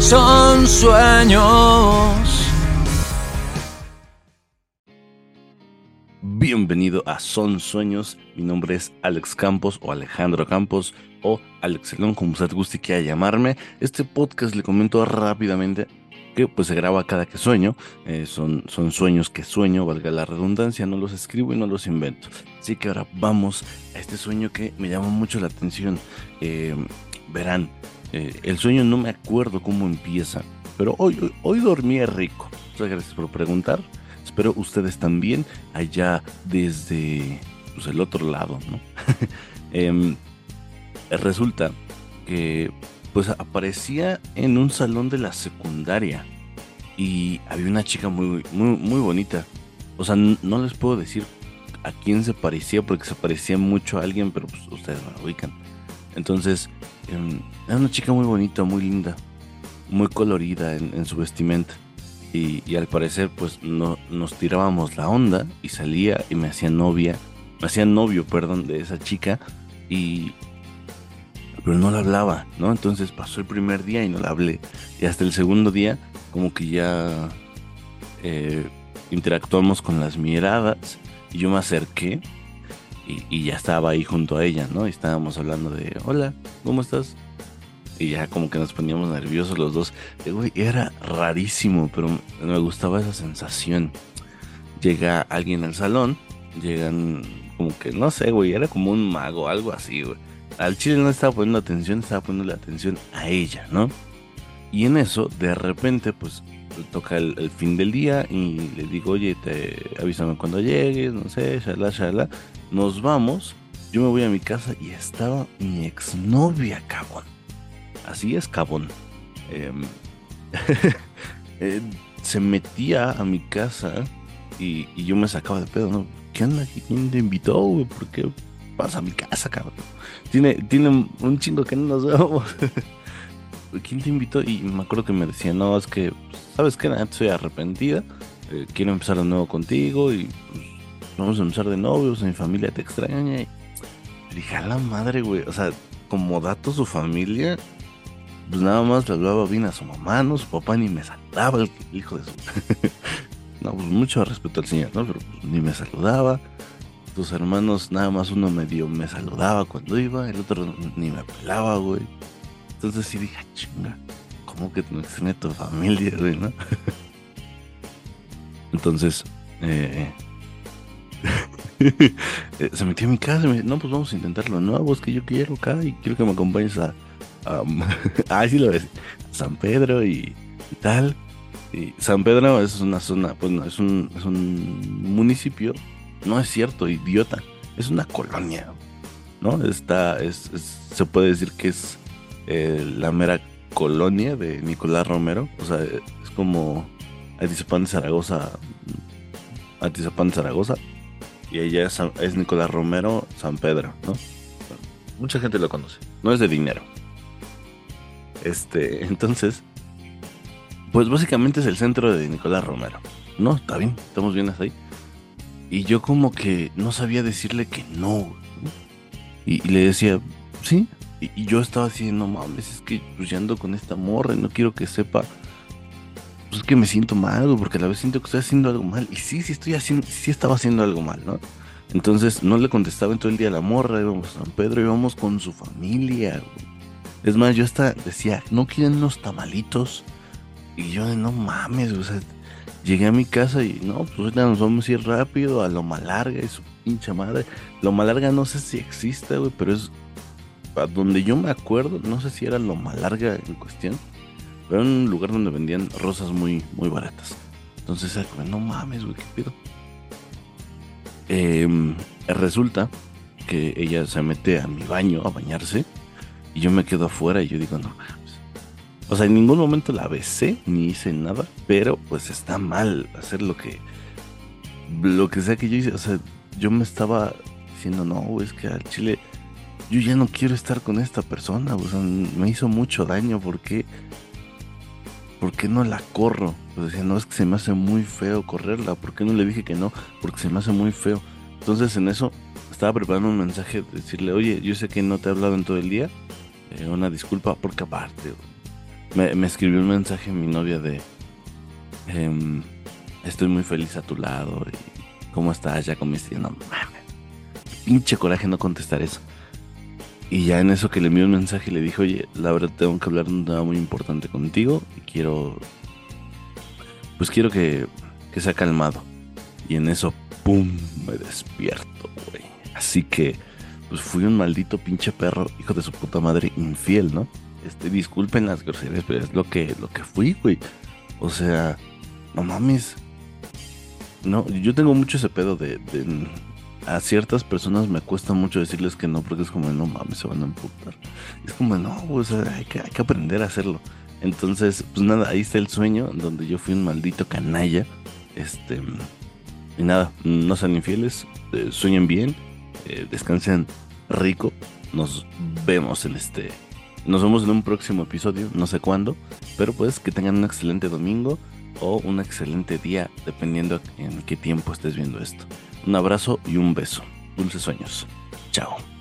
son sueños. Bienvenido a Son Sueños. Mi nombre es Alex Campos o Alejandro Campos o Alex León, como usted guste quiera llamarme. Este podcast le comento rápidamente que pues se graba cada que sueño. Eh, son, son sueños que sueño, valga la redundancia, no los escribo y no los invento. Así que ahora vamos a este sueño que me llama mucho la atención. Eh, verán, eh, el sueño no me acuerdo cómo empieza, pero hoy, hoy, dormí rico. Muchas gracias por preguntar. Espero ustedes también allá desde pues, el otro lado, ¿no? Em, resulta que pues aparecía en un salón de la secundaria y había una chica muy, muy, muy bonita. O sea, no les puedo decir a quién se parecía porque se parecía mucho a alguien, pero pues ustedes me lo ubican. Entonces, em, era una chica muy bonita, muy linda, muy colorida en, su vestimenta. Y, al parecer, pues no, nos tirábamos la onda y salía y me hacía novia, me hacía novio, perdón, de esa chica. Y, pero no la hablaba, ¿no? Entonces pasó el primer día y no la hablé. Y hasta el segundo día, como que ya eh, interactuamos con las miradas y yo me acerqué y, ya estaba ahí junto a ella, ¿no? Y estábamos hablando de, hola, ¿cómo estás? Y ya como que nos poníamos nerviosos los dos. Y, güey, era rarísimo, pero me gustaba esa sensación. Llega alguien al salón, llegan como que, no sé, güey, era como un mago, algo así, güey al chile no estaba poniendo atención, estaba poniendo la atención a ella, ¿no? Y en eso, de repente, pues toca el, fin del día y le digo, oye, te avísame cuando llegues, no sé, shala, shala. Nos vamos, yo me voy a mi casa y estaba mi exnovia, cabrón. Así es, cabrón. Em, eh, se metía a mi casa y, y, yo me sacaba de pedo, ¿no? ¿Qué onda? ¿Quién te invitó, güey? ¿Por qué vas a mi casa, cabrón? Tiene, tiene un chingo que no nos vemos. ¿Quién te invitó? Y me acuerdo que me decía, no, es que, ¿sabes qué? Estoy arrepentida. Eh, quiero empezar de nuevo contigo y pues, vamos a empezar de novios. Mi familia te extraña. Y dije, a la madre, güey. O sea, como dato su familia, pues nada más le hablaba bien a su mamá, ¿no? Su papá ni me saludaba, el hijo de su. no, pues mucho respeto al señor, ¿no? Pero pues, ni me saludaba tus hermanos nada más uno medio me saludaba cuando iba, el otro ni me pelaba, güey. Entonces sí dije, ah, chinga, ¿cómo que no extraña tu familia, güey, no? Entonces, eh, eh, se metió en mi casa y me dijo, no, pues vamos a intentarlo nuevo, es que yo quiero acá y quiero que me acompañes a, ah, sí lo ves, San Pedro y, tal. Y San Pedro es una zona, pues no, es un, es un municipio no es cierto, idiota. Es una colonia, ¿no? Está, es, se puede decir que es eh, la mera colonia de Nicolás Romero. O sea, es como Atizapán de Zaragoza, Atizapán de Zaragoza. Y ella es, Nicolás Romero San Pedro, ¿no? mucha gente lo conoce. No es de dinero. Este, entonces, pues básicamente es el centro de Nicolás Romero. No, está bien, estamos bien hasta ahí. Y yo como que no sabía decirle que no. Y, le decía, sí. Y, yo estaba así, no mames, es que pues ando con esta morra y no quiero que sepa. Pues que me siento mal, porque a la vez siento que estoy haciendo algo mal. Y sí, sí estoy haciendo, sí estaba haciendo algo mal, ¿no? Entonces no le contestaba en todo el día a la morra, íbamos a San Pedro, íbamos con su familia. Es más, yo hasta decía, ¿no quieren unos tamalitos? Y yo, no mames, o sea, Llegué a mi casa y no, pues ahorita nos vamos a ir rápido a Loma Larga y su pinche madre. Loma Larga no sé si existe, güey, pero es donde yo me acuerdo, no sé si era Loma Larga en cuestión, pero era un lugar donde vendían rosas muy, muy baratas. Entonces era como, no mames, güey, qué pido. Em, resulta que ella se mete a mi baño a bañarse y yo me quedo afuera y yo digo, no, o sea, en ningún momento la besé ni hice nada, pero pues está mal hacer lo que lo que sea que yo hice, o sea, yo me estaba diciendo, "No, es que al chile yo ya no quiero estar con esta persona, o sea, me hizo mucho daño, ¿por qué no la corro?" Pues decía, "No, es que se me hace muy feo correrla, ¿por qué no le dije que no? Porque se me hace muy feo." Entonces, en eso estaba preparando un mensaje decirle, "Oye, yo sé que no te he hablado en todo el día, eh, una disculpa porque aparte me, escribió un mensaje mi novia de, em, estoy muy feliz a tu lado, ¿cómo estás? Ya comiste, no mames, pinche coraje no contestar eso. Y ya en eso que le envió un mensaje le dije, oye, la verdad tengo que hablar de un tema muy importante contigo y quiero, pues quiero que, que sea calmado. Y en eso, ¡pum!, me despierto, güey. Así que, pues fui un maldito pinche perro, hijo de su puta madre, infiel, ¿no? Este, disculpen las groserías, pero es lo que, lo que fui, güey. O sea, no mames. No, yo tengo mucho ese pedo de, a ciertas personas me cuesta mucho decirles que no, porque es como, no mames, se van a emputar. Es como, no, o sea, hay que, hay que aprender a hacerlo. Entonces, pues nada, ahí está el sueño, donde yo fui un maldito canalla. Este, y nada, no sean infieles, eh, sueñen bien, eh, descansen rico. Nos vemos en este nos vemos en un próximo episodio, no sé cuándo, pero pues que tengan un excelente domingo o un excelente día, dependiendo en qué tiempo estés viendo esto. Un abrazo y un beso. Dulces sueños. Chao.